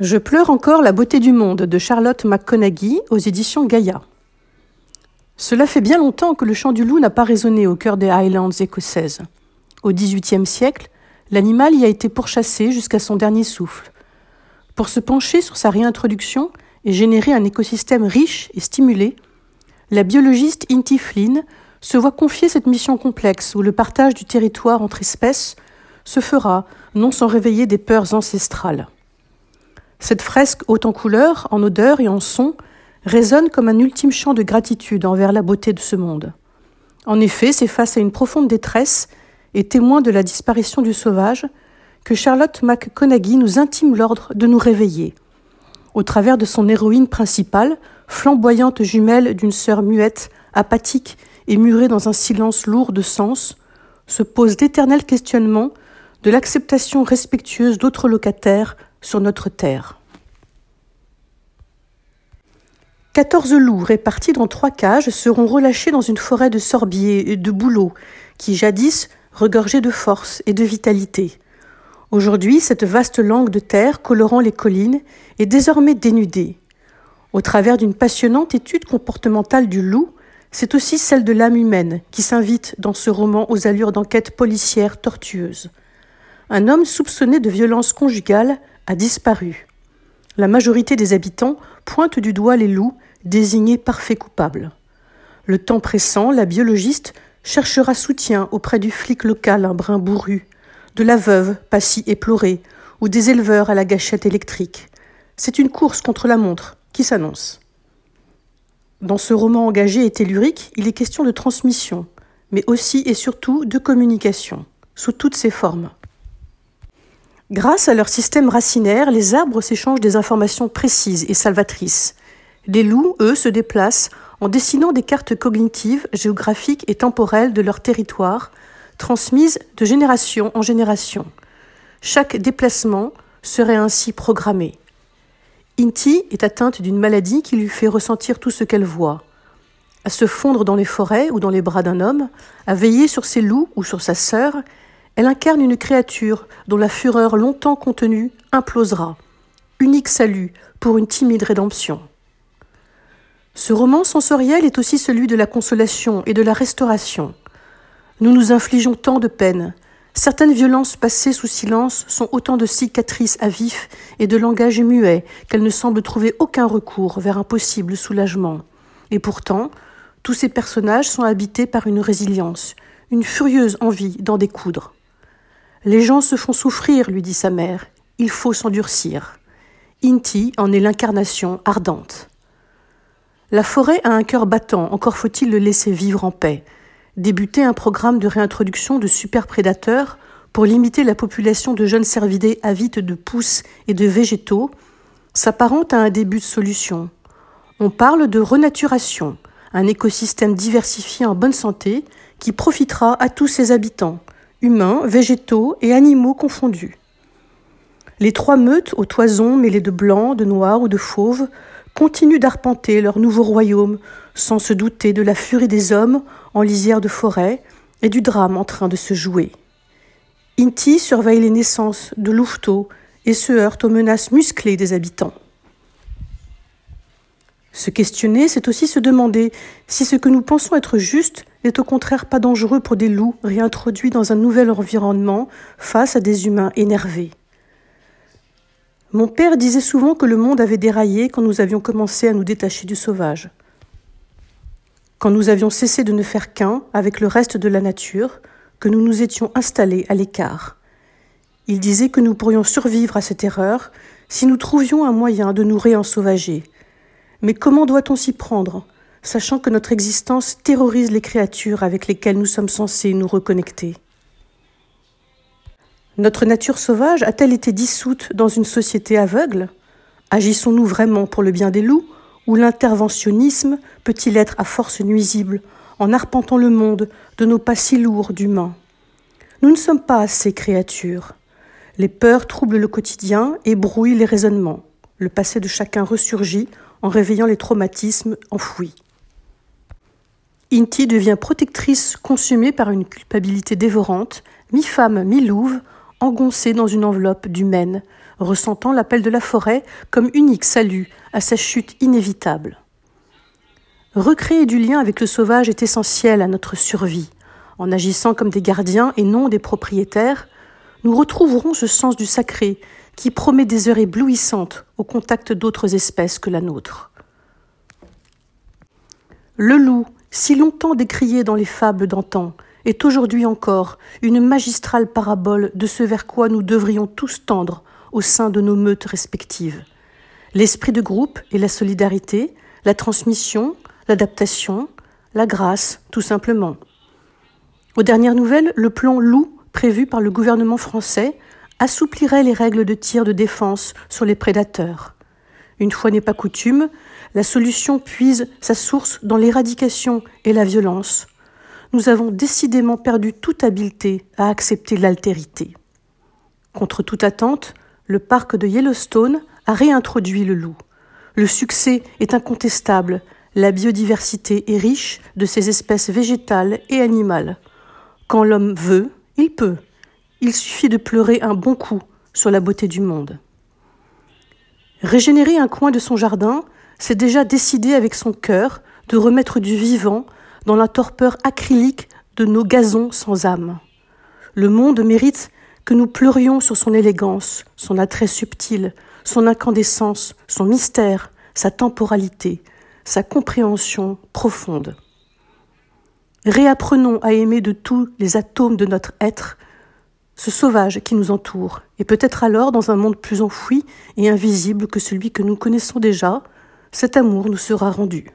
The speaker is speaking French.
Je pleure encore la beauté du monde de Charlotte McConaghy aux éditions Gaïa. Cela fait bien longtemps que le chant du loup n'a pas résonné au cœur des Highlands écossaises. Au XVIIIe siècle, l'animal y a été pourchassé jusqu'à son dernier souffle. Pour se pencher sur sa réintroduction et générer un écosystème riche et stimulé, la biologiste Inti Flynn se voit confier cette mission complexe où le partage du territoire entre espèces se fera non sans réveiller des peurs ancestrales. Cette fresque haute en couleurs, en odeurs et en sons résonne comme un ultime chant de gratitude envers la beauté de ce monde. En effet, c'est face à une profonde détresse et témoin de la disparition du sauvage que Charlotte McConaghy nous intime l'ordre de nous réveiller. Au travers de son héroïne principale, flamboyante jumelle d'une sœur muette, apathique et murée dans un silence lourd de sens, se posent d'éternels questionnements de l'acceptation respectueuse d'autres locataires sur notre terre. Quatorze loups répartis dans trois cages seront relâchés dans une forêt de sorbiers et de bouleaux qui jadis regorgeaient de force et de vitalité. Aujourd'hui, cette vaste langue de terre colorant les collines est désormais dénudée. Au travers d'une passionnante étude comportementale du loup, c'est aussi celle de l'âme humaine qui s'invite dans ce roman aux allures d'enquête policière tortueuse un homme soupçonné de violence conjugale a disparu. La majorité des habitants pointent du doigt les loups, désignés parfaits coupables. Le temps pressant, la biologiste cherchera soutien auprès du flic local un brin bourru, de la veuve pas si éplorée, ou des éleveurs à la gâchette électrique. C'est une course contre la montre qui s'annonce. Dans ce roman engagé et tellurique, il est question de transmission, mais aussi et surtout de communication, sous toutes ses formes. Grâce à leur système racinaire, les arbres s'échangent des informations précises et salvatrices. Les loups, eux, se déplacent en dessinant des cartes cognitives, géographiques et temporelles de leur territoire, transmises de génération en génération. Chaque déplacement serait ainsi programmé. Inti est atteinte d'une maladie qui lui fait ressentir tout ce qu'elle voit. À se fondre dans les forêts ou dans les bras d'un homme, à veiller sur ses loups ou sur sa sœur, elle incarne une créature dont la fureur longtemps contenue implosera. Unique salut pour une timide rédemption. Ce roman sensoriel est aussi celui de la consolation et de la restauration. Nous nous infligeons tant de peines. Certaines violences passées sous silence sont autant de cicatrices à vif et de langage muet qu'elles ne semblent trouver aucun recours vers un possible soulagement. Et pourtant, tous ces personnages sont habités par une résilience, une furieuse envie d'en découdre. Les gens se font souffrir, lui dit sa mère. Il faut s'endurcir. Inti en est l'incarnation ardente. La forêt a un cœur battant, encore faut-il le laisser vivre en paix. Débuter un programme de réintroduction de superprédateurs pour limiter la population de jeunes cervidés avides de pousses et de végétaux s'apparente à un début de solution. On parle de renaturation, un écosystème diversifié en bonne santé qui profitera à tous ses habitants, humains, végétaux et animaux confondus. Les trois meutes aux toisons mêlées de blanc, de noir ou de fauve continuent d'arpenter leur nouveau royaume sans se douter de la furie des hommes en lisière de forêt et du drame en train de se jouer. Inti surveille les naissances de louveteaux et se heurte aux menaces musclées des habitants. Se questionner, c'est aussi se demander si ce que nous pensons être juste n'est au contraire pas dangereux pour des loups réintroduits dans un nouvel environnement face à des humains énervés. Mon père disait souvent que le monde avait déraillé quand nous avions commencé à nous détacher du sauvage. Quand nous avions cessé de ne faire qu'un avec le reste de la nature, que nous nous étions installés à l'écart. Il disait que nous pourrions survivre à cette erreur si nous trouvions un moyen de nous réensauvager, mais comment doit-on s'y prendre, sachant que notre existence terrorise les créatures avec lesquelles nous sommes censés nous reconnecter? Notre nature sauvage a-t-elle été dissoute dans une société aveugle? Agissons-nous vraiment pour le bien des loups ou l'interventionnisme peut-il être à force nuisible en arpentant le monde de nos pas si lourds d'humains? Nous ne sommes pas assez créatures. Les peurs troublent le quotidien et brouillent les raisonnements. Le passé de chacun ressurgit en réveillant les traumatismes enfouis. Inti devient protectrice consumée par une culpabilité dévorante, mi-femme, mi-louve, engoncée dans une enveloppe d'humaine, ressentant l'appel de la forêt comme unique salut à sa chute inévitable. Recréer du lien avec le sauvage est essentiel à notre survie. En agissant comme des gardiens et non des propriétaires, nous retrouverons ce sens du sacré qui promet des heures éblouissantes au contact d'autres espèces que la nôtre. Le loup, si longtemps décrié dans les fables d'antan, est aujourd'hui encore une magistrale parabole de ce vers quoi nous devrions tous tendre au sein de nos meutes respectives. L'esprit de groupe et la solidarité, la transmission, l'adaptation, la grâce, tout simplement. Aux dernières nouvelles, le plan loup prévu par le gouvernement français assouplirait les règles de tir de défense sur les prédateurs. Une fois n'est pas coutume, la solution puise sa source dans l'éradication et la violence. Nous avons décidément perdu toute habileté à accepter l'altérité. Contre toute attente, le parc de Yellowstone a réintroduit le loup. Le succès est incontestable, la biodiversité est riche de ces espèces végétales et animales. Quand l'homme veut, il. Il suffit de pleurer un bon coup sur la beauté du monde. Régénérer un coin de son jardin, c'est déjà décider avec son cœur de remettre du vivant dans la torpeur acrylique de nos gazons sans âme. Le monde mérite que nous pleurions sur son élégance, son attrait subtil, son incandescence, son mystère, sa temporalité, sa compréhension profonde. Réapprenons à aimer de tous les atomes de notre être ce sauvage qui nous entoure, et peut-être alors dans un monde plus enfoui et invisible que celui que nous connaissons déjà, cet amour nous sera rendu.